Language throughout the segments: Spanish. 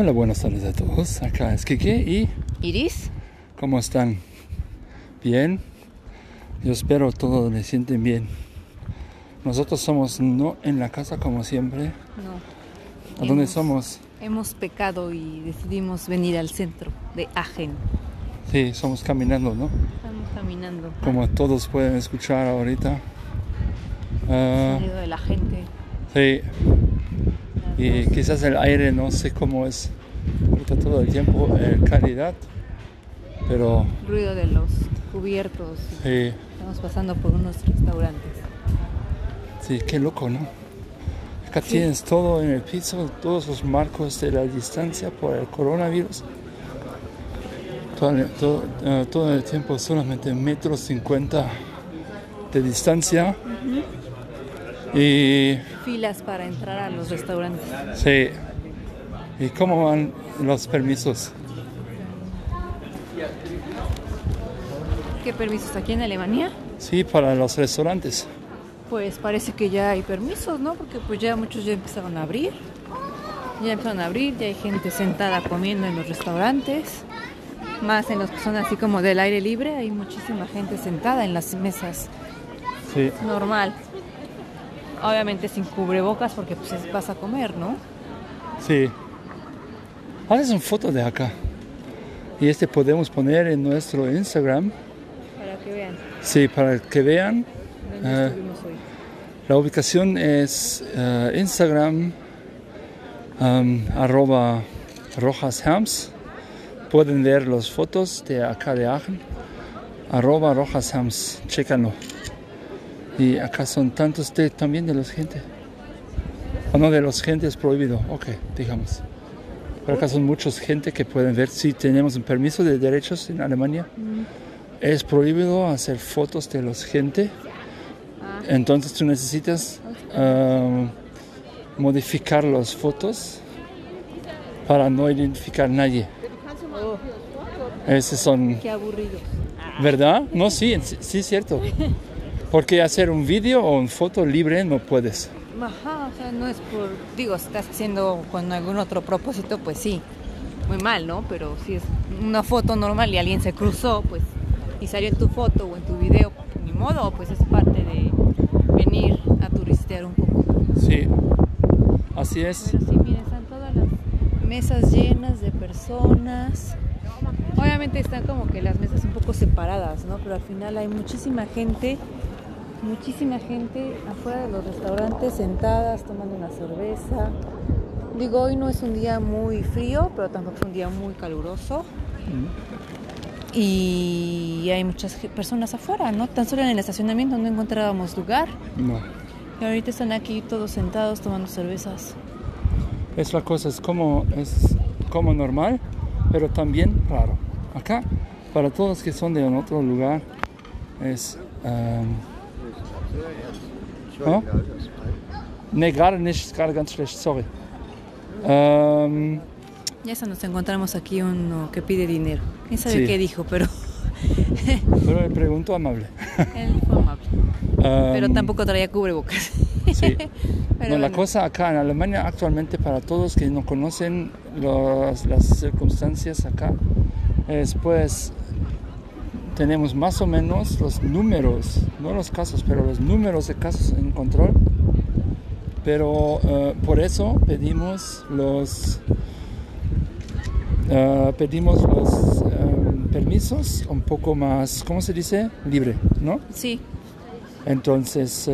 Hola, buenas tardes a todos. Acá es Kike y Iris. ¿cómo están? ¿Bien? Yo espero todos le sienten bien. Nosotros somos no en la casa como siempre. No. ¿A dónde Hemos- somos? Hemos pecado y decidimos venir al centro de Agen. Sí, somos caminando, ¿no? Estamos caminando. Como todos pueden escuchar ahorita. Ah, Sonido de la gente. sí, y quizás el aire no sé cómo es ahorita todo el tiempo, eh, calidad, pero Ruido de los cubiertos. sí, Estamos pasando por unos restaurantes. sí, qué loco, ¿no? Acá tienes todo en el piso, todos los marcos de la distancia por el coronavirus. Todo, todo, eh, todo el tiempo solamente metro cincuenta de distancia. Y Filas para entrar a los restaurantes. sí. ¿Y cómo van los permisos? ¿Qué permisos aquí en Alemania? Sí, para los restaurantes. Pues parece que ya hay permisos, ¿no? Porque pues ya muchos ya empezaron a abrir. Ya empezaron a abrir, ya hay gente sentada comiendo en los restaurantes. Más en los que son así como del aire libre, hay muchísima gente sentada en las mesas. Sí. Normal. Obviamente sin cubrebocas porque pues es- vas a comer, ¿no? Sí. Haces una foto de acá. Y este podemos poner en nuestro Instagram. Para que vean Sí, para que vean. dónde Ah. estuvimos hoy. La ubicación es eh, Instagram um, arroba rojashams. Pueden ver las fotos de acá de Aachen. Arroba rojashams. Chécalo. Y acá son tantos de, también de los gente. O no, de los gente es prohibido. Ok, digamos. Pero acá son muchos gente que pueden ver si tenemos un permiso de derechos en Alemania. Es prohibido hacer fotos de los gente. Ah, Entonces tú necesitas um, modificar las fotos para no identificar a nadie. oh, Esos son, qué aburrido. ¿verdad? No, sí, sí, cierto. Porque hacer un vídeo o una foto libre no puedes. Ajá, o sea, no es por. Digo, si estás haciendo con algún otro propósito, pues sí. Muy mal, ¿no? Pero si es una foto normal y alguien se cruzó, pues. Y salió en tu foto o en tu video, ni modo, pues es parte de venir a turistear un poco. Sí, así es. Pero sí, miren, están todas las mesas llenas de personas. Obviamente están como que las mesas un poco separadas, ¿no? Pero al final hay muchísima gente, muchísima gente afuera de los restaurantes sentadas tomando una cerveza. Digo, hoy no es un día muy frío, pero tampoco es un día muy caluroso. Y hay muchas personas afuera, ¿no? Tan solo en el estacionamiento no encontrábamos lugar. No. Y ahorita están aquí todos sentados tomando cervezas. Es la cosa, es como, es como normal, pero también raro. Acá, para todos que son de otro lugar, es... um, ¿no? Nee, gerade nicht, gerade ganz schlecht, sorry. Um, Ya eso nos encontramos aquí uno que pide dinero. ¿Quién sabe Sí. qué dijo? Pero pero le pregunto amable. él fue amable. Pero Um, tampoco traía cubrebocas. Sí. Pero No, la bueno, cosa acá en Alemania actualmente para todos que no conocen los- las circunstancias acá es pues tenemos más o menos los números, no los casos, pero los números de casos en control. Pero eh, por eso pedimos los eh, pedimos los eh, permisos un poco más, ¿cómo se dice? Libre, ¿no? Sí, Entonces,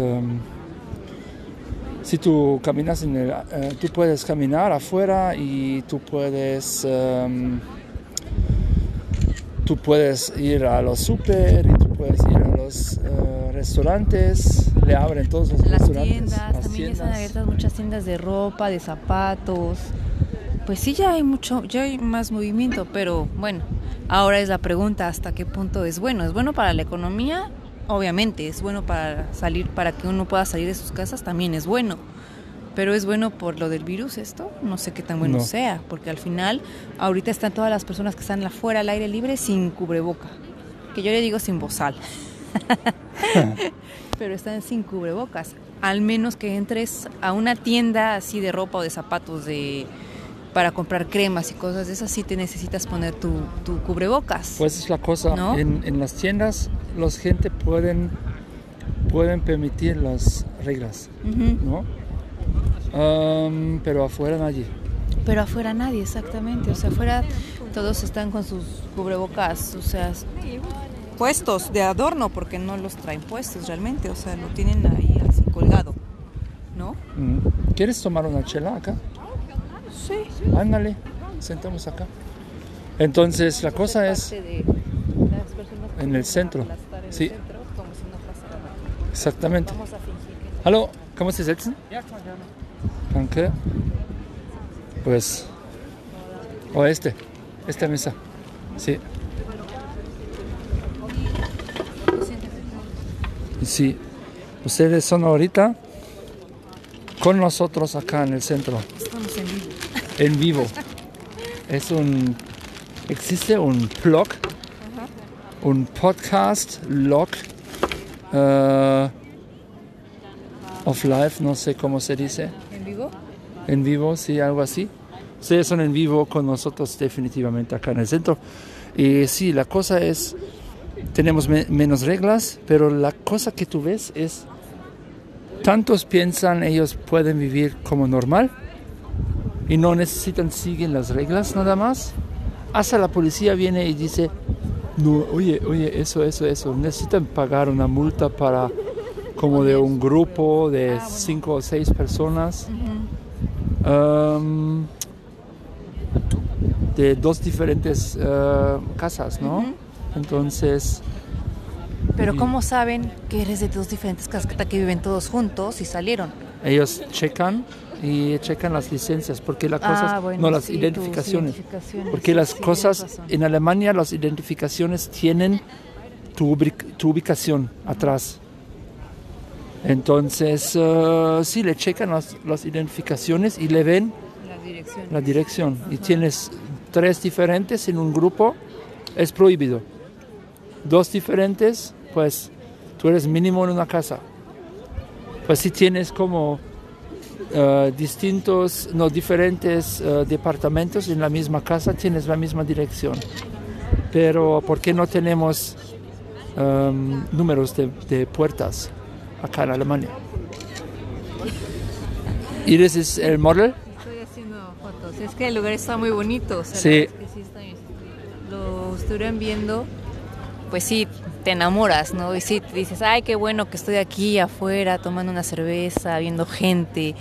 si tú caminas en el, eh, tú puedes caminar afuera y tú puedes, tú puedes ir a los super y tú puedes ir a los eh, restaurantes. Le abren todos los las restaurantes, tiendas, las también ya están tiendas. abiertas muchas tiendas de ropa, de zapatos. Pues sí, ya hay mucho, ya hay más movimiento, pero bueno, ahora es la pregunta hasta qué punto es bueno. ¿Es bueno para la economía? Obviamente, es bueno para salir, para que uno pueda salir de sus casas, también es bueno. Pero es bueno por lo del virus esto, no sé qué tan bueno No. sea, porque al final ahorita están todas las personas que están afuera al aire libre sin cubreboca, que yo le digo sin bozal. pero están sin cubrebocas. Al menos que entres a una tienda así de ropa o de zapatos de para comprar cremas y cosas de esas, sí te necesitas poner tu, tu cubrebocas. Pues es la cosa, ¿No? en, en las tiendas los gente pueden, pueden permitir las reglas. ¿no? Am, pero afuera nadie. Pero afuera nadie, exactamente. O sea, afuera todos están con sus cubrebocas, o sea, puestos de adorno, porque no los traen puestos realmente. O sea, lo tienen ahí así colgado, ¿no? Mm. ¿Quieres tomar una chela acá? Sí. Ándale, sentamos acá. Entonces la cosa es en el centro. Sí, exactamente. Hallo, kann man Sie setzen? Danke. Pues, o este, esta mesa. Sí. Y Sí, ustedes son ahorita con nosotros acá en el centro, Estamos en vivo. en vivo. Es un, existe un blog, un podcast log eh, of life, no sé cómo se dice. ¿En vivo? En sí, algo así. Ustedes son en vivo con nosotros definitivamente acá en el centro. Y sí, la cosa es, tenemos me- menos reglas, pero la cosa que tú ves es, tantos piensan ellos pueden vivir como normal y no necesitan seguir las reglas nada más. Hasta la policía viene y dice, no, oye, oye, eso, eso, eso, necesitan pagar una multa para como de un grupo de cinco o seis personas. Um, de dos diferentes eh, casas, ¿no? Entonces, Pero. ¿cómo saben que eres de dos diferentes casas que viven todos juntos y salieron? ellos checan y checan las licencias, porque las cosas, Ah, bueno, no las sí, identificaciones, identificaciones. porque las Sí, cosas en Alemania las identificaciones tienen tu, ubic- tu ubicación atrás. Entonces, eh, sí, le checan las, las identificaciones y le ven La dirección. y tienes tres diferentes en un grupo, es prohibido. Dos diferentes, pues tú eres mínimo en una casa. Pues si tienes como eh, distintos, no diferentes eh, departamentos en la misma casa, tienes la misma dirección. Pero ¿por qué no tenemos em, números de, de puertas acá en Alemania? Iris es el model. Estoy haciendo fotos. Es que el lugar está muy bonito. O sea, Sí. que sí está- lo estuvieran viendo, pues sí, te enamoras, ¿no? Y sí, te dices, ay, qué bueno que estoy aquí afuera tomando una cerveza, viendo gente,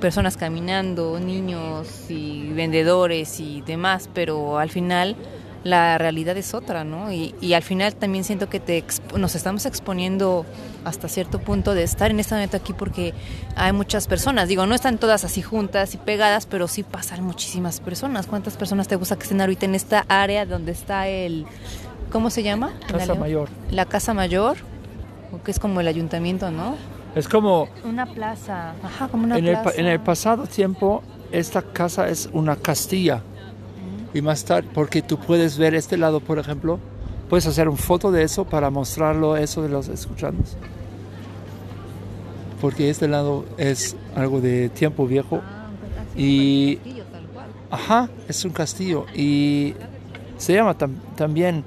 personas caminando, niños y vendedores y demás, pero al final la realidad es otra, ¿no? Y, y al final también siento que te nos estamos exponiendo hasta cierto punto de estar en este momento aquí porque hay muchas personas, digo, no están todas así juntas y pegadas, pero sí pasan muchísimas personas. ¿Cuántas personas te gusta que estén ahorita en esta área donde está el, ¿cómo se llama? Casa? Mayor. La Casa Mayor, o que es como el ayuntamiento, ¿no? Es como Una plaza, ajá, como una en el, pa- plaza. en el pasado tiempo, esta casa es una castilla. Y más tarde, porque tú puedes ver este lado, por ejemplo, puedes hacer una foto de eso para mostrarlo eso de los escuchantes. Porque este lado es algo de tiempo viejo. Ah, así Y- como el castillo, tal cual. Ajá, es un castillo. Y se llama tam- también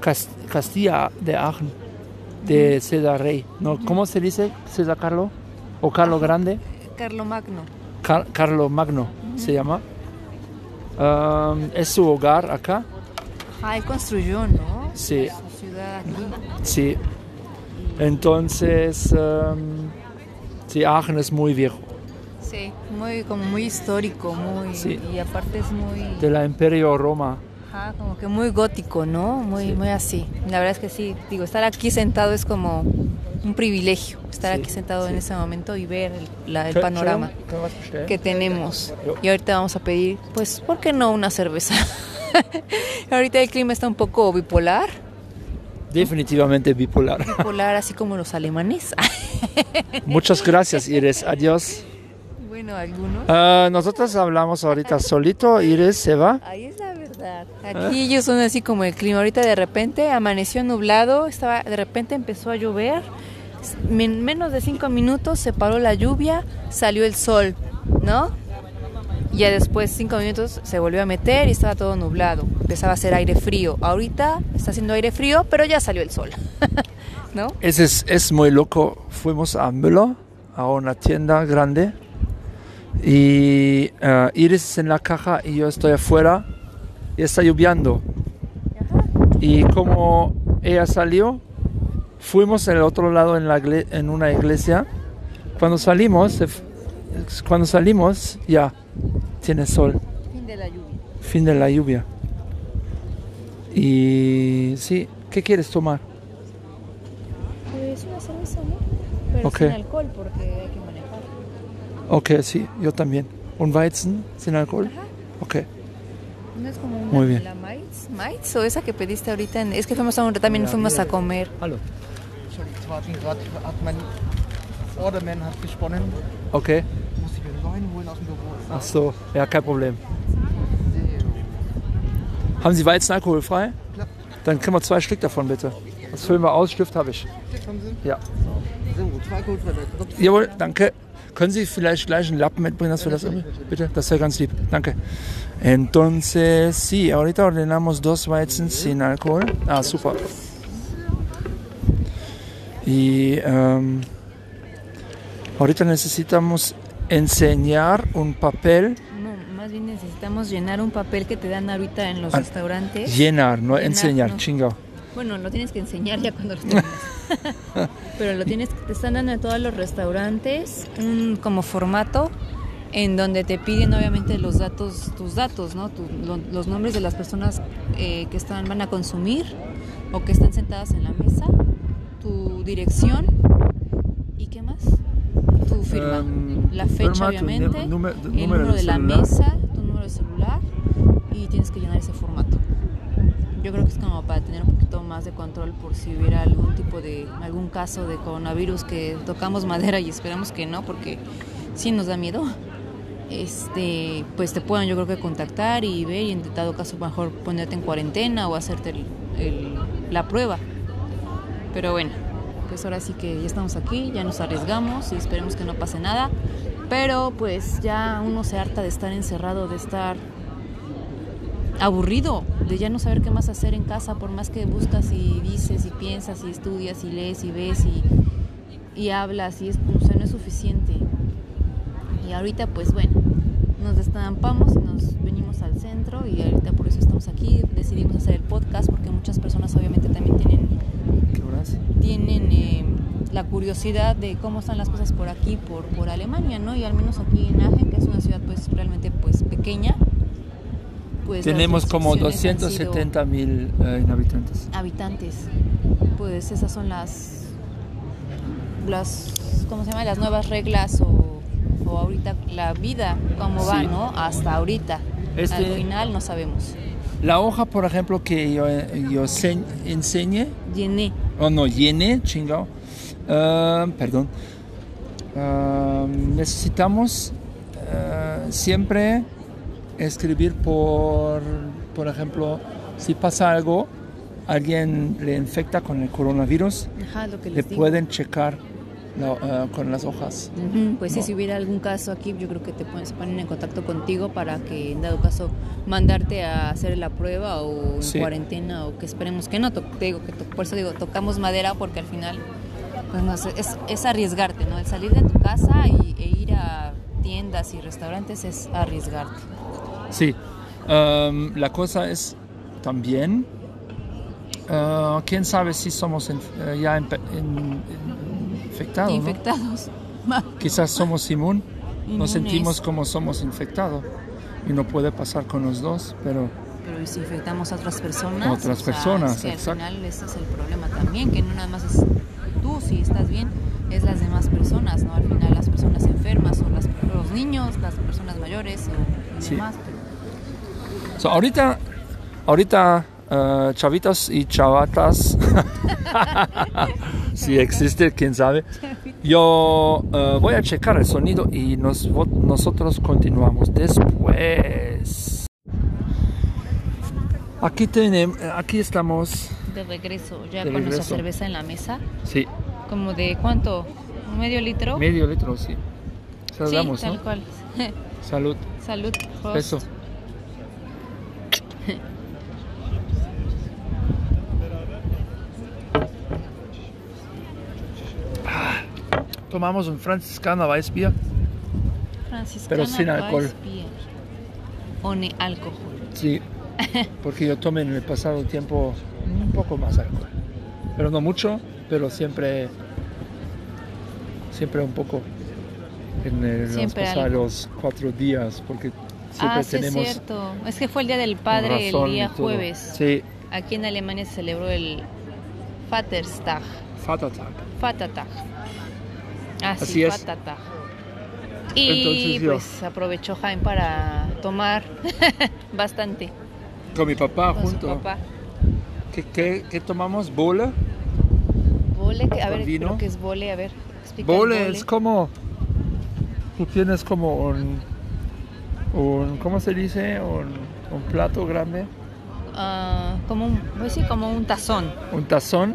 Cas- Castilla de Aachen, de César Rey. ¿no? ¿Cómo se dice César Carlo? ¿O Carlo Grande? Carlo Magno. Car- Carlo Magno se llama. Um, es su hogar acá. Ah, él construyó, ¿no? Sí. Su ciudad aquí. Sí. Entonces, um, sí, Aachen es muy viejo. Sí, muy, como muy histórico, muy... Sí. Y aparte es muy... De la Imperio Roma. Ajá, como que muy gótico, ¿no? Muy, Sí. muy así. La verdad es que sí, digo, estar aquí sentado es como un privilegio, estar Sí, aquí sentado en ese momento y ver el, la- el ¿Qué- panorama que tenemos. Y ahorita vamos a pedir, pues, ¿por qué no una cerveza? ahorita el clima está un poco bipolar, Definitivamente bipolar. bipolar así como los alemanes. Muchas gracias, Iris. Adiós. bueno, algunos. Ah, nosotros hablamos ahorita solito. Iris se va. Ahí verdad. Aquí ellos son así como el clima. Ahorita de repente amaneció nublado, estaba, de repente empezó a llover. En menos de cinco minutos se paró la lluvia, salió el sol, ¿no? ya después, cinco minutos, se volvió a meter y estaba todo nublado. Empezaba a hacer aire frío. Ahorita está haciendo aire frío, pero ya salió el sol. ¿No? Es, es, es muy loco. Fuimos a Müller, a una tienda grande. Y eh, Iris en la caja y yo estoy afuera. Y está lloviendo. Y como ella salió, fuimos al otro lado en, la, en una iglesia. Cuando salimos, cuando salimos, ya tiene sol. Fin de la lluvia. Fin de la lluvia. Y sí, ¿qué quieres tomar? Pues una cerveza, ¿no? Pero Ok. sin alcohol porque hay que manejar. Ok, sí, yo también. ¿Un Weizen sin alcohol? Ajá. Ok. ¿No es como una, Muy bien. la Maitz? ¿Maitz? ¿O esa que pediste ahorita? En- es que fuimos a un, también fuimos a comer. Hallo. Entschuldigung, es war gerade, hat mein Orderman hat gesponnen, Ok. muss ich mir neuen holen aus dem Büro. Ach so, ja, kein Problem. Haben Sie Weizen alkoholfrei? Dann kriegen wir zwei Stück davon, bitte. Das füllen wir aus, Stift habe ich. Klick, haben Sie? Ja. So, zwei Coldfreie. Jawohl, danke. Können Sie vielleicht gleich einen Lappen mitbringen, dass wir das? Bitte, das wäre ganz lieb. Danke. Entonces, sí, ahorita ordenamos dos Weizen sin alcohol. Ah, super. Y em, ahorita necesitamos enseñar un papel, No, más bien necesitamos llenar un papel que te dan ahorita en los Ah, restaurantes. llenar, no Llenar, enseñar, no. chingado. Bueno, lo tienes que enseñar ya cuando lo terminas. Pero lo tienes, te están dando en todos los restaurantes. Un como formato en donde te piden obviamente los datos, tus datos, ¿no? Tu- lo- los nombres de las personas eh, que están, van a consumir o que están sentadas en la mesa, tu dirección y qué más, tu firma, Em, la fecha obviamente, el número número de de la mesa, tu número de celular y tienes que llenar ese formato. Yo creo que es como para tener un poquito más de control por si hubiera algún tipo de, algún caso de coronavirus que tocamos madera y esperamos que no, porque sí nos da miedo. Este, pues te puedan yo creo que contactar y ver y en dado caso mejor ponerte en cuarentena o hacerte el- la prueba. Pero bueno, pues ahora sí que ya estamos aquí, ya nos arriesgamos y esperemos que no pase nada. Pero pues ya uno se harta de estar encerrado, de estar aburrido, de ya no saber qué más hacer en casa, por más que buscas y dices y piensas y estudias y lees y ves y, y hablas y es, o sea, no es suficiente. Y ahorita pues bueno, nos destampamos y nos venimos al centro y ahorita por eso estamos aquí, decidimos hacer el podcast porque muchas personas obviamente también tienen tienen eh, la curiosidad de cómo están las cosas por aquí, por, por Alemania, ¿no? Y al menos aquí en Aachen, que es una ciudad pues realmente pues pequeña, pues Tenemos como restricciones han sido 270 mil eh, inhabitantes. habitantes. Pues esas son las las ¿cómo se llama? las nuevas reglas o, o ahorita la vida cómo va, Sí. ¿no? Hasta ahorita. Este- Al final no sabemos. La hoja, por ejemplo, que yo, yo se- enseñé, Llené. o no, llené, chingado, ah, perdón, Ah, necesitamos ah, siempre escribir por, por ejemplo, si pasa algo, alguien le infecta con el coronavirus, Ajá, lo que le digo. pueden checar la- ah, con las hojas. Ujú, Pues sí, No. si hubiera algún caso aquí, yo creo que te ponen, se ponen en contacto contigo para que, en dado caso, mandarte a hacer la prueba o en Sí. cuarentena o que esperemos que no. Te digo que por eso digo, tocamos madera porque al final, pues no sé, es, es arriesgarte, ¿no? El salir de tu casa y, e ir a tiendas y restaurantes es arriesgarte. Sí, Am, la cosa es también, ah, quién sabe si somos eh, ya empe- in- in- infectados. ¿no? Infectados. Quizás somos inmun, Inmunes. nos sentimos como somos infectados y no puede pasar con los dos, pero Pero ¿y si infectamos a otras personas. Otras personas, es que. Al final ese es el problema también, que no nada más es tú si estás bien, es las demás personas, ¿no? Al final las personas enfermas o las, los niños, las personas mayores o Sí. demás. pero- so, ahorita, ahorita eh, chavitas y chavatas, si existe, quién sabe. Yo eh, voy a checar el sonido y nos, nosotros continuamos después. Aquí tenemos, aquí estamos. De regreso, ya De con nuestra regreso. cerveza en la mesa, Sí, como de cuánto, ¿Un medio litro. medio litro, sí. sí, Saludamos, tal ¿no? cual. Salud. Salud. Beso. Ah, Tomamos un franciscano Weissbier. Franciscana Pero sin alcohol. Weissbier. O ni alcohol. Sí, porque yo tomé en el pasado tiempo un poco más alcohol. Pero no mucho, pero siempre, siempre un poco en los Siempre algo. pasados cuatro días, porque siempre ah, sí es tenemos cierto. Es que fue el día del padre el día jueves. Sí, Aquí en Alemania se celebró el Vaterstag. Vatertag. Vatertag. Ah, sí, Así es. Vatertag. Y Entonces yo- pues aprovechó Jaime para tomar bastante Con mi papá con su junto. papá. ¿Qué, qué, qué tomamos? ¿Bole? Bole, a ¿Con ver, vino? creo que es bole, a ver, Bole es como. Tú tienes como un. un ¿Cómo se dice? Un, un plato grande. Ah, como un, pues sí, como un tazón. Un tazón.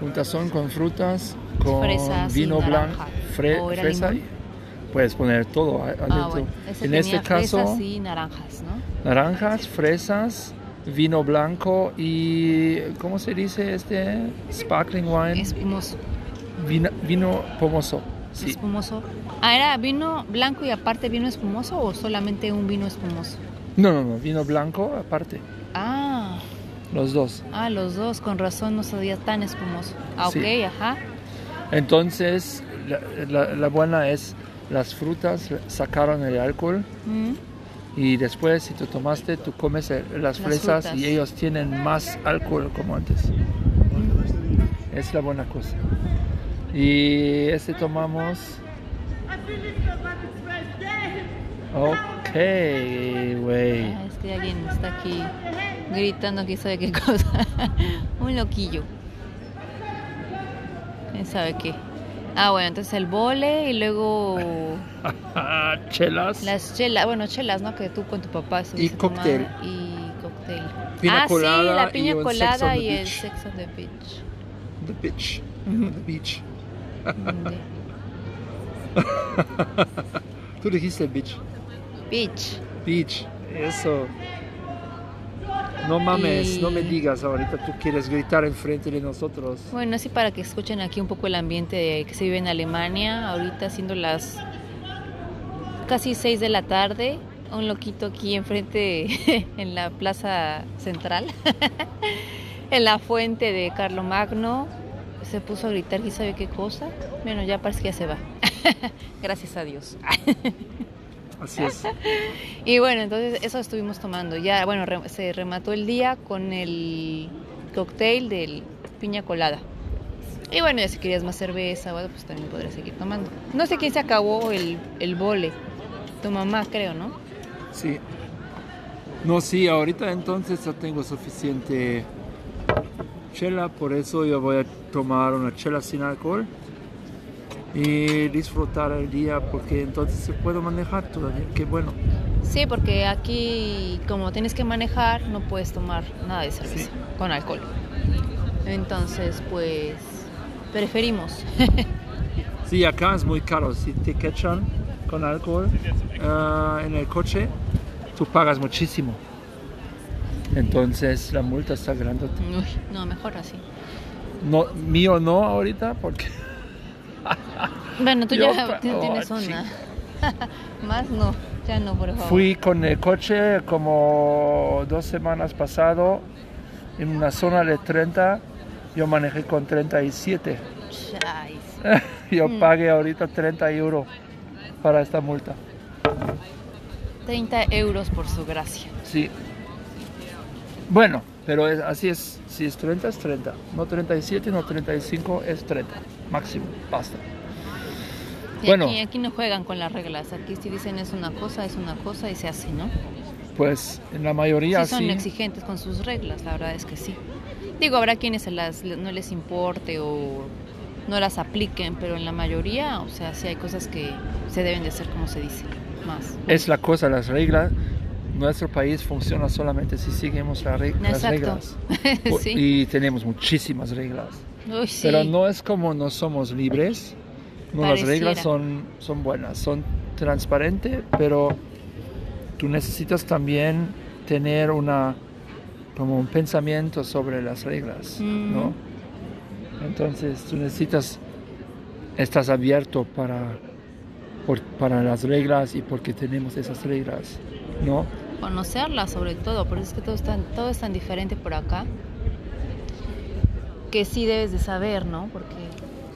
Un tazón con frutas, con Fresas vino blanco, fre- ¿O era fresa. limón? Puedes poner todo adentro. Ah, bueno, en este caso, y naranjas, ¿no? naranjas, fresas, vino blanco y. ¿Cómo se dice este? Sparkling wine. Espumoso. Vino, vino pomoso. Sí. Espumoso. Ah, ¿era vino blanco y aparte vino espumoso o solamente un vino espumoso? No, no, no, vino blanco aparte. Ah, Los dos. ah, los dos, con razón no sabía tan espumoso. Ah, ok, ajá. Entonces, la, la- la buena es las frutas sacaron el alcohol Mm, y después si tú tomaste, tú comes el- las, Las fresas frutas. y ellos tienen más alcohol como antes. mm. Es la buena cosa. Y este tomamos... Ok, güey. Ah, es que alguien está aquí gritando quién sabe qué cosa. un loquillo. ¿Quién sabe qué? Ah, bueno, entonces el bole y luego Chelas. las chelas, bueno, chelas, ¿no? Que tú con tu papá estuviste cóctel. tomando, Y cóctel. Piña ah, sí, colada la y piña Sex colada y el sex on the beach. The beach. The beach. Tú dijiste beach. Beach. Beach. Eso. No mames, Y- no me digas ahorita tú quieres gritar enfrente de nosotros. Bueno, así para que escuchen aquí un poco el ambiente de- que se vive en Alemania, ahorita siendo las casi 6 de la tarde, un loquito aquí enfrente en la plaza central, en la fuente de Carlomagno, se puso a gritar y sabe qué cosa. Bueno, ya parece que ya se va. Gracias a Dios. Así es. Y bueno, entonces eso estuvimos tomando. Ya, bueno, re- se remató el día con el cóctel del piña colada. Y bueno, ya si querías más cerveza, pues también podrías seguir tomando. No sé quién se acabó el, el bole. Tu mamá, creo, ¿no? Sí. No, sí, ahorita entonces ya tengo suficiente chela, por eso yo voy a tomar una chela sin alcohol y disfrutar el día porque entonces se puede manejar todavía. Qué bueno. Sí, porque aquí como tienes que manejar, no puedes tomar nada de cerveza Sí. con alcohol. Entonces, pues preferimos. Sí, acá es muy caro. Si te quechan con alcohol ah, en el coche, tú pagas muchísimo. Entonces la multa está grande. Uy, no, mejor así. No, mío no ahorita porque Bueno, tú Yo ya pa- ti- oh, tienes una. chica. Más no, ya no, por favor. fui con el coche como dos semanas pasado en una zona de 30. Yo manejé con 37. Chais. Yo Mm. pagué ahorita 30 euros para esta multa. 30 euros por su gracia. Sí. Bueno, pero es- así es. Si es 30, es 30. No 37, no 35, es 30. Máximo. Basta. Y Bueno. aquí, aquí no juegan con las reglas. Aquí si dicen es una cosa, es una cosa y se hace, ¿no? Pues en la mayoría sí son sí. exigentes con sus reglas, la verdad es que sí. Digo, habrá quienes las, no les importe o no las apliquen, pero en la mayoría, o sea, sí hay cosas que se deben de hacer como se dice, más. Es la cosa, las reglas. Nuestro país funciona solamente si seguimos la reg- las reglas. sí. Y tenemos muchísimas reglas. Uy, sí. Pero no es como no somos libres. No, las reglas son, son buenas, son transparentes, pero tú necesitas también tener una como un pensamiento sobre las reglas, ¿no? Entonces tú necesitas, estás abierto para, por- para las reglas y porque tenemos esas reglas, ¿no? Conocerla sobre todo, por eso es que todo es tan, todo es tan diferente por acá, que sí debes de saber, ¿no? Porque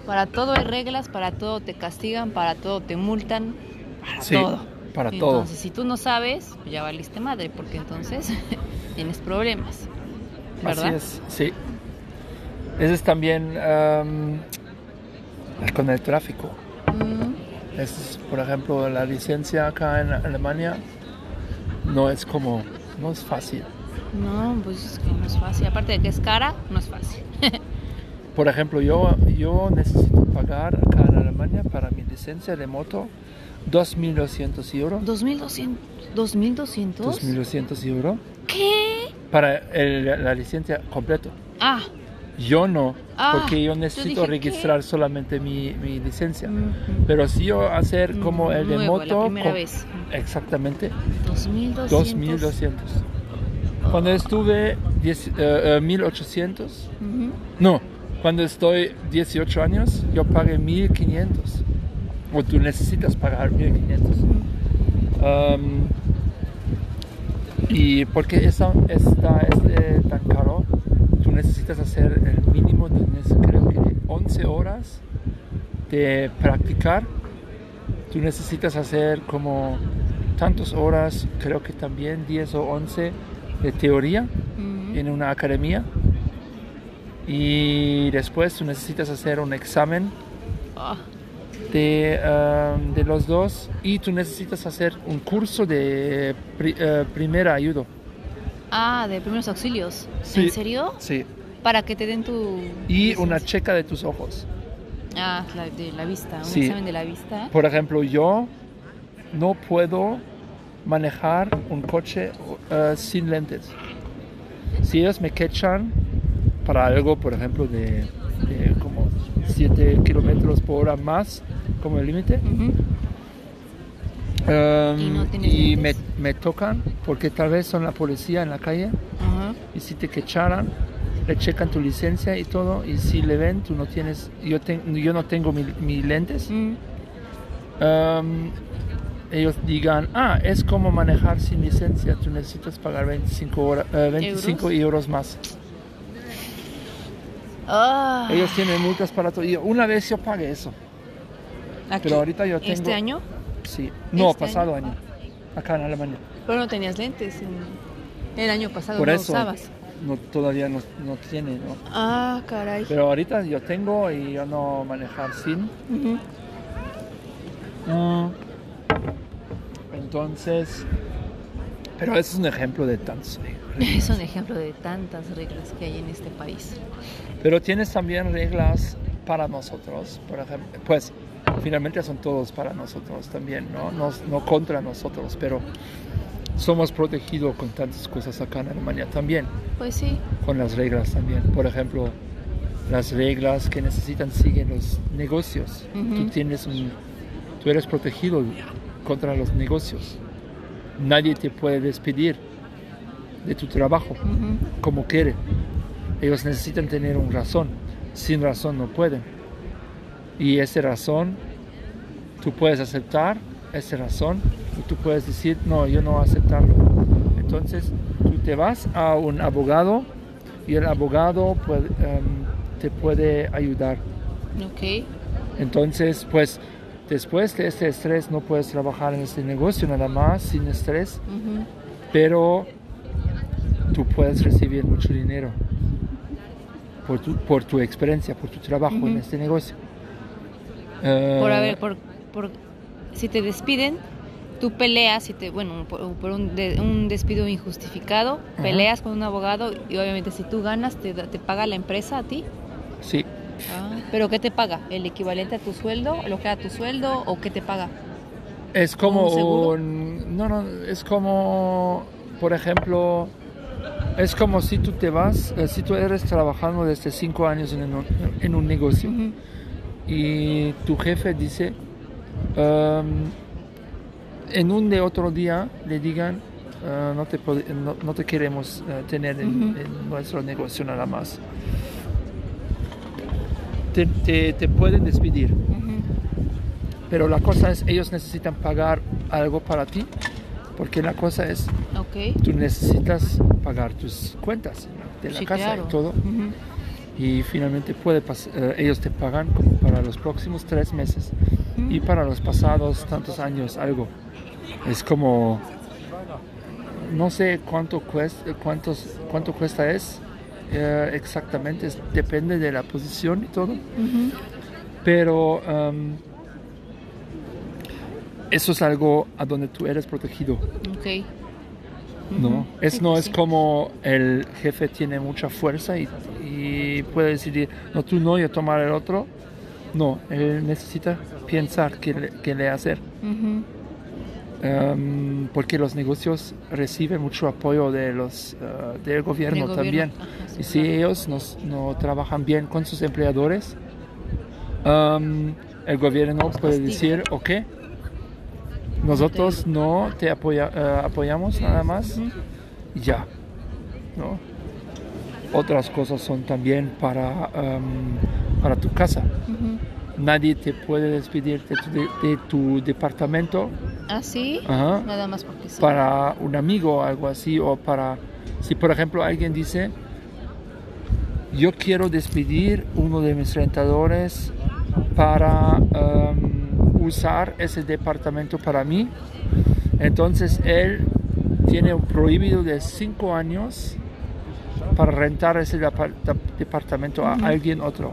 para todo hay reglas, para todo te castigan, para todo te multan, para Sí, todo. para todo. Entonces, si tú no sabes, pues ya valiste madre, porque entonces tienes problemas, ¿verdad? Así es, sí. Ese es también am, con el tráfico. Mm, Es, por ejemplo, la licencia acá en Alemania no es como, no es fácil. no, pues es que no es fácil. Aparte de que es cara, no es fácil. Por ejemplo, yo, yo necesito pagar acá en Alemania para mi licencia de moto 2.200 euros. 2200, 2200. 2.200 euros ¿Qué? para el- la licencia completo. Ah, Yo no, Ah, porque yo necesito registrar solamente mi, mi licencia. ujú. Pero si yo hacer como el de Nuevo, la moto, primera co- vez. exactamente, 2200. 2200. Cuando estuve 10, eh, eh, 1800, Ujú. no, cuando estoy 18 años, yo pagué 1500. O tú necesitas pagar 1500. Um, y porque esta, esta es eh, tan caro, necesitas hacer el mínimo de creo que de 11 horas de practicar. Tú necesitas hacer como tantas horas, creo que también 10 o 11 de teoría Ujú. en una academia. Y después tú necesitas hacer un examen Ah, de, um, de los dos y tú necesitas hacer un curso de pri- eh, primera ayuda. Ah, de primeros auxilios. Sí. ¿En serio? Sí. Para que te den tu. Y una checa de tus ojos. Ah, la, de la vista. Un Sí. examen de la vista. Por ejemplo, yo no puedo manejar un coche eh, sin lentes. Si ellos me quechan para algo, por ejemplo, de, de como 7 kilómetros por hora más como el límite, um, ¿Y no y me? Me tocan porque tal vez son la policía en la calle Ajá. y si te quecharan le checan tu licencia y todo y si le ven tú no tienes yo, ten- yo no tengo mi, mi lentes Mm. um, ellos digan, ah, es como manejar sin licencia, tú necesitas pagar 25, hora- eh, 25 euros más. Ah, Ellos tienen multas para todo. Y una vez yo pagué eso, aquí. pero ahorita yo tengo... ¿Este año? Sí, no, ¿Este pasado año? año, acá en Alemania. Pero no tenías lentes. en- El año pasado Por no eso usabas. no, todavía no, no tiene, ¿no? Ah, caray. Pero ahorita yo tengo y yo no manejar sin. Mm. Entonces, pero ese es un ejemplo de tantos. Es un ejemplo de tantas reglas que hay en este país. Pero tienes también reglas para nosotros, por ejemplo, pues finalmente son todos para nosotros también, ¿no? No, no contra nosotros, pero somos protegidos con tantas cosas acá en Alemania también, Pues sí. con las reglas también. Por ejemplo, las reglas que necesitan siguen los negocios. Ujú. Tú tienes un, tú eres protegido contra los negocios. Nadie te puede despedir de tu trabajo como quiere. Ellos necesitan tener una razón. Sin razón no pueden. Y esa razón, tú puedes aceptar esa razón y tú puedes decir, no, yo no voy a aceptarlo. Entonces, tú te vas a un abogado y el abogado puede, em, te puede ayudar. Ok. Entonces, pues, después de este estrés no puedes trabajar en este negocio nada más sin estrés pero tú puedes recibir mucho dinero por tu, por tu experiencia, por tu trabajo en este negocio. Eh, Por haber, por, por, si te despiden, tú peleas, si te, bueno, por, por un, de- un despido injustificado, Ajá. peleas con un abogado y obviamente si tú ganas, te, te paga la empresa a ti. Sí, Ah, ¿Pero qué te paga? ¿El equivalente a tu sueldo? ¿Lo que era tu sueldo? ¿O qué te paga? es como no, no, es como, por ejemplo, es como si tú te vas, eh, si tú eres trabajando desde cinco años en un, en un negocio y tu jefe dice, "Um, en un de otro día le digan, "Ah, no, te, no, no te queremos eh, tener en, nuestro negocio nada más. Te, te- te pueden despedir, pero la cosa es, ellos necesitan pagar algo para ti, porque la cosa es, Ok. tú necesitas pagar tus cuentas de la Sí, casa claro. y todo. Y finalmente puede eh, ellos te pagan como para los próximos tres meses y para los pasados tantos años algo. Es como no sé cuánto cuesta cuántos cuánto cuesta es eh, exactamente es- depende de la posición y todo. Pero em, eso es algo a donde tú eres protegido. No, Ujú. es, no pues es como el jefe tiene mucha fuerza y, y puede decidir, no, tú no, yo tomar el otro. No, él necesita pensar qué le, qué le hacer. Em, porque los negocios reciben mucho apoyo de los, eh, del gobierno, también. gobierno, ajá, sí, y si claro. ellos nos- no trabajan bien con sus empleadores, em, el gobierno puede castiga. decir, ok, nosotros no te apoya- eh, apoyamos nada más ya. ¿no? Otras cosas son también para, em, para tu casa. Nadie te puede despedir de tu, de- de tu departamento Ah, sí. Ajá. Nada más porque sí. para un amigo o algo así, o para, si por ejemplo alguien dice, yo quiero despedir uno de mis rentadores para em, usar ese departamento para mí, entonces él tiene un prohibido de cinco años para rentar ese depar- departamento a alguien otro.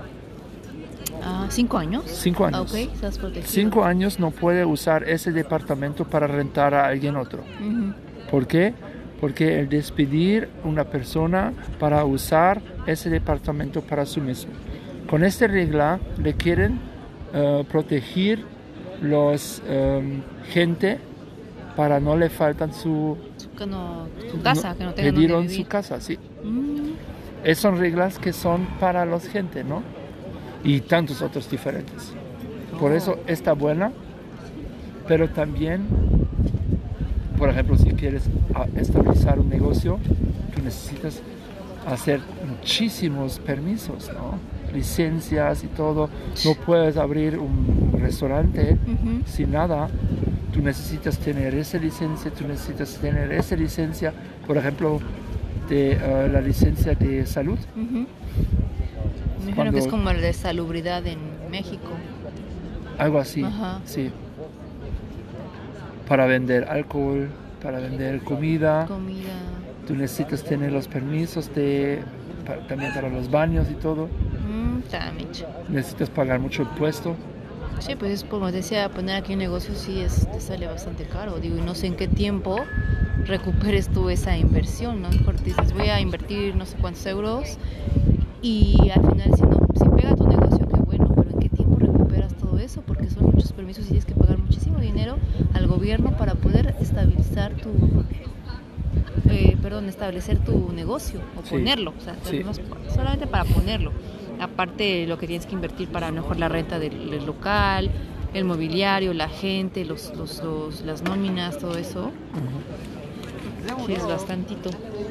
Ah, ¿cinco años? Cinco años. Ah, ok, estás protegido. Cinco años no puede usar ese departamento para rentar a alguien otro. Ujú. ¿Por qué? Porque el despedir una persona para usar ese departamento para sí mismo. Con esta regla le quieren eh, proteger los em, gente para no le faltan su, Su, que no- su casa, no- que no tengan pidieron donde su casa, sí. Mm, Esas son reglas que son para los gente, ¿no? Y tantos otros diferentes. Por eso está buena, pero también, por ejemplo, si quieres estabilizar un negocio, tú necesitas hacer muchísimos permisos, ¿no? Licencias y todo. No puedes abrir un restaurante sin nada. Tú necesitas tener esa licencia, tú necesitas tener esa licencia, por ejemplo, de eh, la licencia de salud. Me imagino que es como el de salubridad en México. Algo así, Ajá. sí. Para vender alcohol, para vender comida, Comida. tú necesitas tener los permisos de, también para los baños y todo. Mm. Necesitas pagar mucho impuesto. Sí, pues es como decía, poner aquí un negocio sí es, te sale bastante caro. Digo, y no sé en qué tiempo recuperes tú esa inversión, ¿no? Mejor te dices, voy a invertir no sé cuántos euros y al final si no, si pega tu negocio, qué bueno, pero ¿en qué tiempo recuperas todo eso? Porque son muchos permisos y tienes que pagar muchísimo dinero al gobierno para poder estabilizar tu, eh, perdón, establecer tu negocio o Sí, ponerlo, o sea, sí. solamente para ponerlo. Aparte lo que tienes que invertir para mejor la renta del, del local, el mobiliario, la gente, los, los, los- las nóminas, todo eso, sí es bastantito.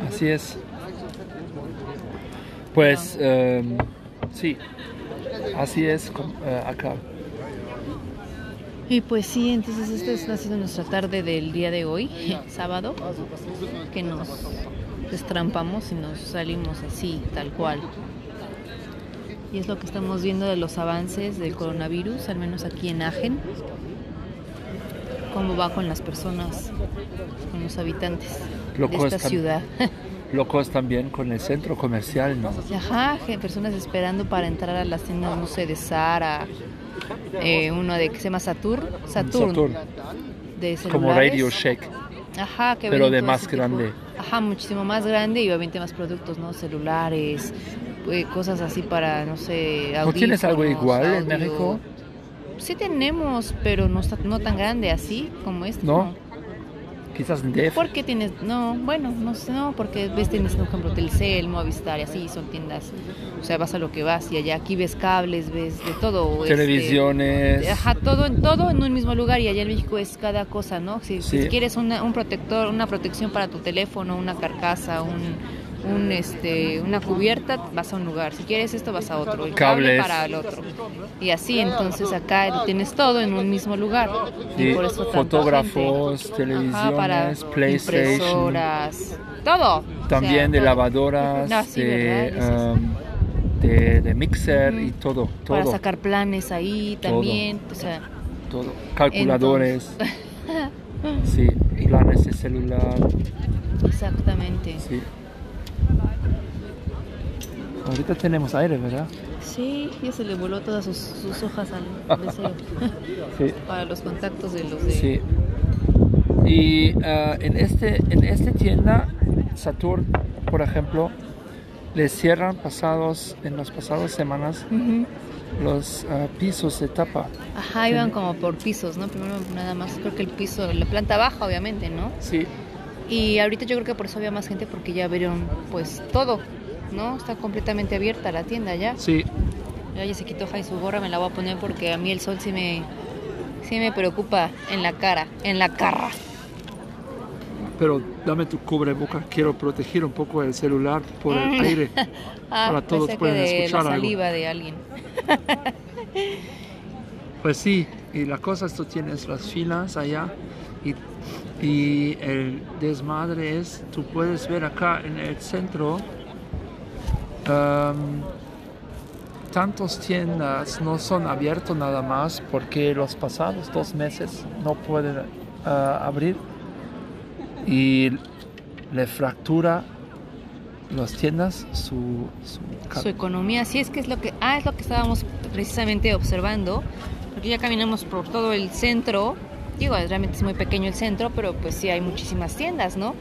Así es. Pues em, sí, así es eh, acá. Y pues sí, entonces esta es- ha sido nuestra tarde del día de hoy, sábado, que nos destrampamos y nos salimos así, tal cual. Y es lo que estamos viendo de los avances del coronavirus, al menos aquí en Agen. Cómo va con las personas, con los habitantes Loco de esta ciudad. Locos también con el centro comercial, ¿no? Ajá, personas esperando para entrar a las tiendas, no sé, de Sara, eh, uno de que se llama Saturn, Saturn, Saturn, de como Radio Shack. Ajá, que Pero de más tipo- grande. Ajá, muchísimo más grande y obviamente más productos, ¿no? Celulares, eh, cosas así para, no sé, ¿No tienes algo igual en audio. México? Sí tenemos, pero no, está, no tan grande así como este. ¿No? Quizás en DF. ¿Por qué tienes? No, bueno, no sé, no, porque ves, tienes, por ejemplo, Telcel, Movistar y así, son tiendas, o sea, vas a lo que vas y allá aquí ves cables, ves de todo. este, Televisiones. Ajá, todo en todo en un mismo lugar y allá en México es cada cosa, ¿no? Si, si quieres una, un protector, una protección para tu teléfono, una carcasa, un, un este, una cubierta, vas a un lugar. Si quieres esto, vas a otro. El cable Cables. para el otro. Y así, entonces acá lo tienes todo en un mismo lugar. Y por eso tanta fotógrafos, televisiones, Ajá, PlayStation. impresoras, todo. También O sea, de todo. lavadoras, um, de, de mixer y Ujú. todo, Para todo, sacar planes ahí Todo. también. O sea, todo. Calculadores. sí, planes de celular. exactamente. Sí. Ahorita tenemos aire, ¿verdad? Sí, ya se le voló todas sus, sus hojas al deseo. Sí. para los contactos de los de... Sí. Y ah, en este en esta tienda Saturn, por ejemplo, le cierran pasados en las pasadas semanas los ah, pisos de tapa. Ajá, iban como por pisos, ¿no? Primero nada más, creo que el piso, la planta baja, obviamente, ¿no? Sí. Y ahorita yo creo que por eso había más gente porque ya vieron, pues, todo, ¿no? Está completamente abierta la tienda ya. Sí. Ya, ya se quitó Jai su gorra, me la voy a poner porque a mí el sol sí me, sí me preocupa en la cara, en la cara. Pero dame tu cubreboca, quiero proteger un poco el celular por el Mm. aire. Ah, Para todos pensé que pueden de escuchar la algo. saliva de alguien. Pues sí, y la cosa es tú tienes las filas allá y, y el desmadre es, tú puedes ver acá en el centro, um, tantas tiendas no son abiertos nada más porque los pasados dos meses no pueden ah, abrir y le fractura las tiendas su, su economía. Sí, es que es lo que, ah, es lo que estábamos precisamente observando, porque ya caminamos por todo el centro. Digo, realmente es muy pequeño el centro, pero pues sí hay muchísimas tiendas, ¿no?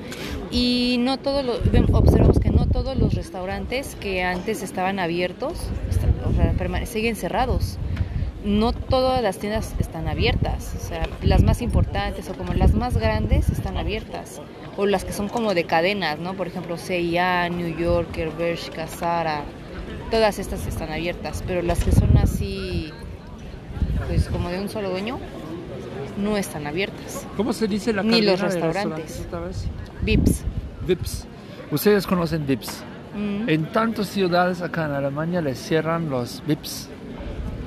Y no todos los, ven- observamos que todos los restaurantes que antes estaban abiertos o sea, siguen cerrados. No todas las tiendas están abiertas, o sea, las más importantes o como las más grandes están abiertas, o las que son como de cadenas, ¿no? Por ejemplo, CIA, New Yorker, Bershka, Zara, todas estas están abiertas, pero las que son así, pues como de un solo dueño, no están abiertas. ¿Cómo se dice la Ni los de restaurantes. otra vez? Vips. Vips. Ustedes conocen Vips. Mm. En tantas ciudades acá en Alemania les cierran los VIPs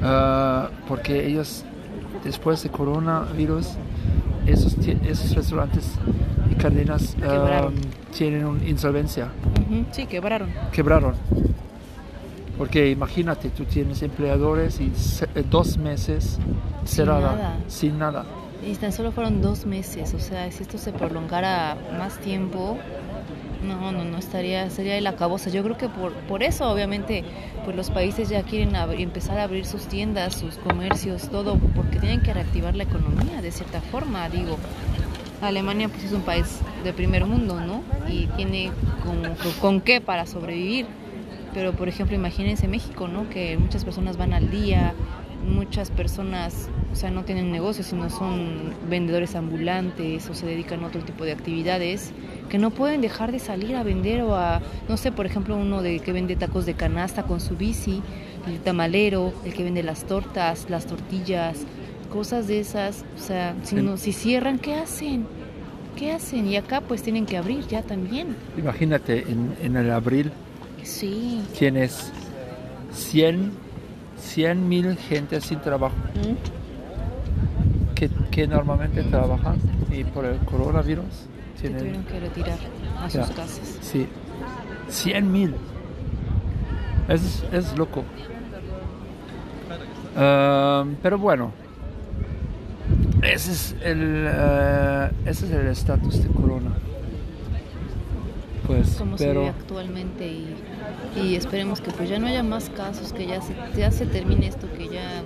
ah, porque ellos después de coronavirus esos, esos restaurantes y cadenas ah, tienen una insolvencia, Sí, quebraron. quebraron. Porque imagínate, tú tienes empleadores y eh, dos meses cerrada, nada. sin nada. Y tan solo fueron dos meses, o sea, si esto se prolongara más tiempo, no, no, no estaría, sería el acabose. Yo creo que por, por eso, obviamente, pues los países ya quieren abrir- empezar a abrir sus tiendas, sus comercios, todo, porque tienen que reactivar la economía de cierta forma, digo. Alemania pues es un país de primer mundo, ¿no? Y tiene con, con qué para sobrevivir. Pero por ejemplo, imagínense México, ¿no? Que muchas personas van al día, muchas personas, o sea, no tienen negocios, sino son vendedores ambulantes o se dedican a otro tipo de actividades que no pueden dejar de salir a vender o a, no sé, por ejemplo, uno de que vende tacos de canasta con su bici, el tamalero, el que vende las tortas, las tortillas, cosas de esas, o sea, si, no, si cierran, ¿qué hacen? ¿Qué hacen? Y acá pues tienen que abrir ya también. Imagínate, en, en el abril Sí. tienes 100 mil gente sin trabajo. que, que normalmente trabajan y por el coronavirus Se tienen tuvieron que retirar a sus casas. sí. 100 mil. Es, es loco. Ah, pero bueno. Ese es el ah, ese es el estatus de corona. Pues Como se vive pero actualmente y, y esperemos que pues ya no haya más casos, que ya se, ya se termine esto, que ya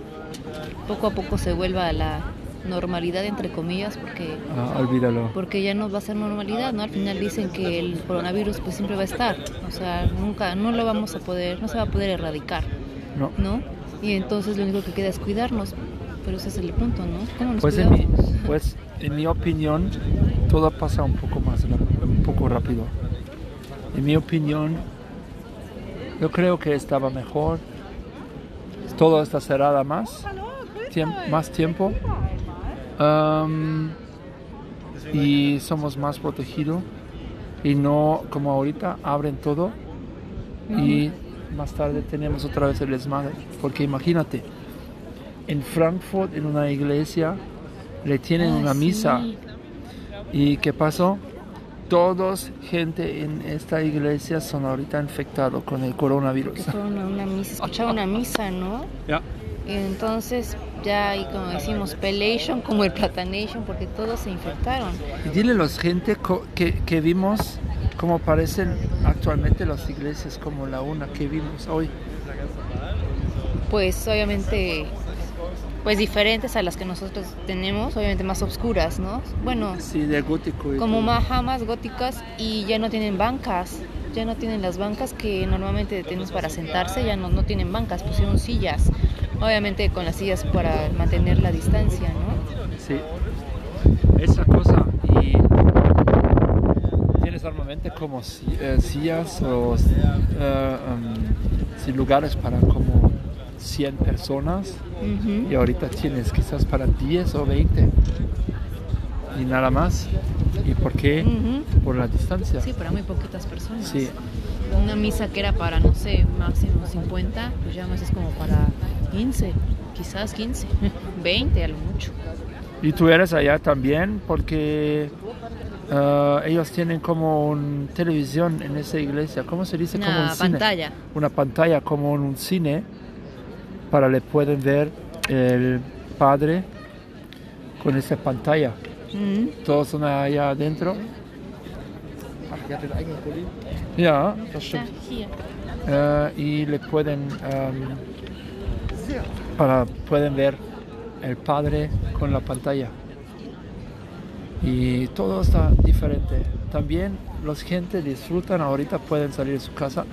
poco a poco se vuelva a la normalidad entre comillas, porque ah, olvídalo porque ya no va a ser normalidad, ¿no? Al final dicen que el coronavirus pues siempre va a estar, o sea, nunca, no lo vamos a poder, no se va a poder erradicar, no ¿no? Y entonces lo único que queda es cuidarnos, pero ese es el punto, ¿no? ¿Cómo nos Pues en, mi, pues en mi opinión, todo pasa un poco más, un poco rápido. En mi opinión, yo creo que estaba mejor. Todo está cerrado más, tiemp- más tiempo. Y somos más protegidos. Y no como ahorita abren todo y más tarde tenemos otra vez el desmadre. Porque imagínate, en Frankfurt, en una iglesia, le tienen Ay, una sí. misa. ¿Y qué pasó? Todos, gente en esta iglesia son ahorita infectados con el coronavirus. Fueron a una misa, escuchaba una misa, ¿no? Ya. Entonces ya hay como decimos pelation como el platanation porque todos se infectaron. Y dile a la gente que, que vimos cómo parecen actualmente las iglesias, como la una que vimos hoy. Pues obviamente pues diferentes a las que nosotros tenemos, obviamente más oscuras, ¿no? Bueno, Sí, de gótico. y como más góticas y ya no tienen bancas, ya no tienen las bancas que normalmente tenemos para sentarse, ya no, no tienen bancas, pusieron sillas, obviamente con las sillas para mantener la distancia, ¿no? Sí. Esa cosa. Y tienes normalmente como eh, sillas o eh, um, lugares para como 100 personas. Y ahorita tienes quizás para 10 o 20. Y nada más. ¿Y por qué? Por la distancia. Sí, para muy poquitas personas. Sí. Una misa que era para, no sé, máximo 50, pues ya más es como para 15, quizás 15, 20 a lo mucho. Y tú eres allá también porque eh, ellos tienen como una televisión en esa iglesia. ¿Cómo se dice? como Una un cine. pantalla. Una pantalla como en un cine para le pueden ver el padre con esa pantalla. Mhm. Todos son allá adentro. Das stimmt. hier. Eh, y le pueden em, para pueden ver el padre con la pantalla. Y todo está diferente. También los gente disfrutan ahorita pueden salir de su casa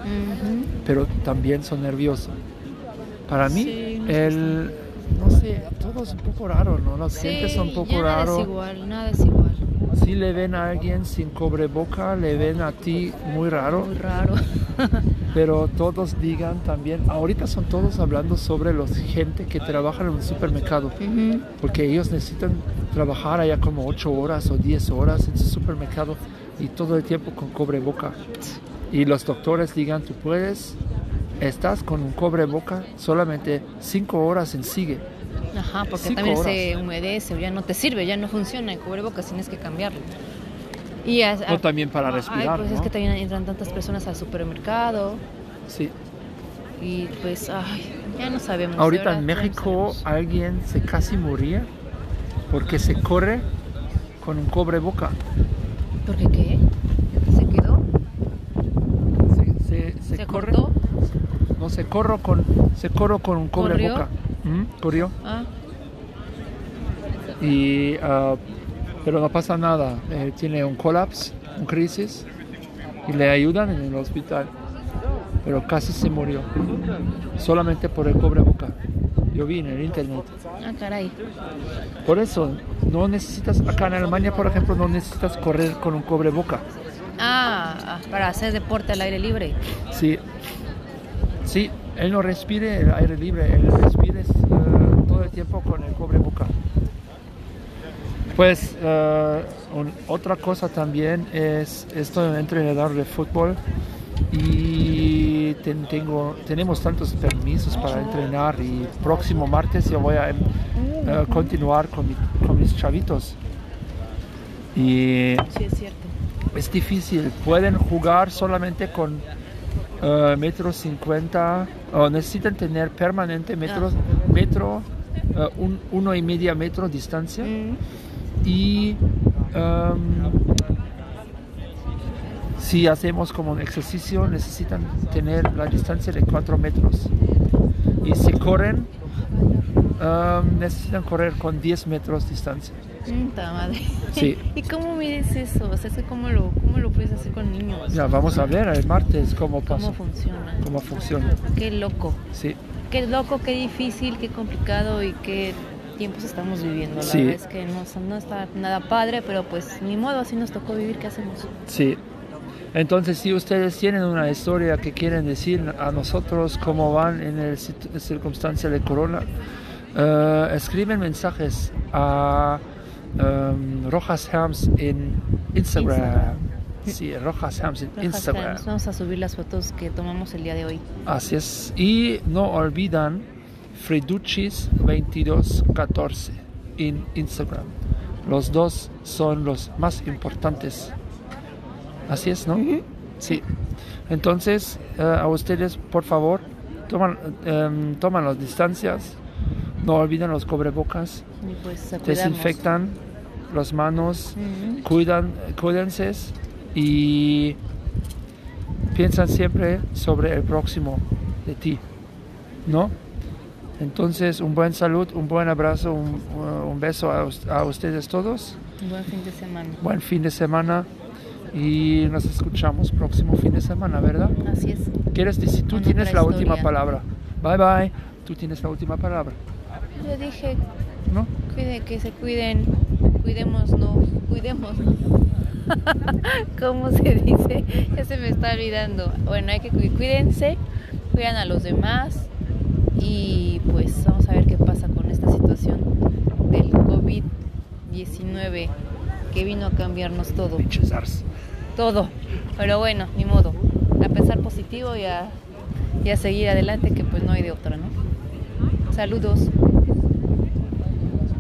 pero también son nerviosos. Para mí Sí, el no sé todo es un poco raro no los gente son un poco nada raro es igual, nada es igual. si le ven a alguien sin cobreboca le ven a ti muy raro. Muy raro. pero todos digan también, ahorita son todos hablando sobre los gente que trabajan en un supermercado, Ujú. porque ellos necesitan trabajar allá como 8 horas o 10 horas en su supermercado y todo el tiempo con cobreboca. Y los doctores digan, tú puedes, estás con un cobreboca solamente 5 horas en sigue. Ajá, porque también horas. se humedece o ya no te sirve, ya no funciona el cubrebocas, tienes que cambiarlo. Y as- O también para Ay, respirar, pues es ¿no? que también entran tantas personas al supermercado Sí. y pues, ay, ya no sabemos. Ahorita en no México sabemos. alguien se casi moría porque se corre con un cobreboca. ¿Por qué qué? ¿Se quedó? Se, se- se ¿Se corre. cortó? No, se corro con, se corro con un ¿Corrió? cobreboca. ¿Mm? Corrió. Ah, Y, ah, pero no pasa nada. Eh, tiene un colapso, un crisis. Y le ayudan en el hospital. Pero casi se murió. Solamente por el cobreboca. Yo vi en el internet. ah, caray. Por eso, no necesitas, acá en Alemania, por ejemplo, no necesitas correr con un cobreboca. Ah, ah, para hacer deporte al aire libre. Sí, sí, él no respire el aire libre, él respire eh, todo el tiempo con el cobreboca. Pues un- otra cosa también es, estoy entrenador de fútbol y ten- tengo, tenemos tantos permisos para entrenar y próximo martes yo voy a em, eh, continuar con, mi- con mis chavitos. Y Sí, es cierto. es difícil. Pueden jugar solamente con eh, metro cincuenta o necesitan tener permanente metro, metro eh, un, uno y media metro distancia Mm, y em, si hacemos como un ejercicio necesitan tener la distancia de 4 metros y si corren em, necesitan correr con 10 metros distancia Puta madre. Sí. ¿Y cómo mides eso? O sea, ¿cómo lo, ¿cómo lo puedes hacer con niños? ya vamos a ver el martes cómo pasa ¿Cómo funciona? cómo funciona Qué loco. sí Qué loco, qué difícil, qué complicado y qué tiempos estamos viviendo. La Sí. verdad es que no, no está nada padre, pero pues ni modo, así nos tocó vivir, ¿qué hacemos? Sí. Entonces, si ustedes tienen una historia que quieren decir a nosotros cómo van en el circunstancia de corona, eh, escriben mensajes a em, Rojas Hams en Instagram. Instagram. Sí, Rojas Hams en Rojas Instagram. Vamos a subir las fotos que tomamos el día de hoy. Así es. Y no olvidan Freduchis 2214 en Instagram. Los dos son los más importantes. Así es, ¿no? Sí. Entonces, eh, a ustedes, por favor, toman, em, toman las distancias, no olviden los cubrebocas, Y pues desinfectan las manos, cuidan, cuídense y piensan siempre sobre el próximo de ti, ¿no? Entonces, un buen salud, un buen abrazo, un, un beso a, a ustedes todos, Buen fin de semana. buen fin de semana y nos escuchamos próximo fin de semana, ¿verdad? Así es. ¿Quieres decir? Tú Con tienes la última historia. palabra. Bye bye. Tú tienes la última palabra, Yo dije, ¿no? cuide, que se cuiden, cuidémonos, cuidémonos. ¿Cómo se dice? Ya se me está olvidando. Bueno, hay que cu- cuídense, cuidan a los demás y pues vamos a ver qué pasa con esta situación del COVID-19 que vino a cambiarnos todo, todo. Pero bueno, ni modo. A pensar positivo y a, y a seguir adelante que pues no hay de otra, ¿no? Saludos.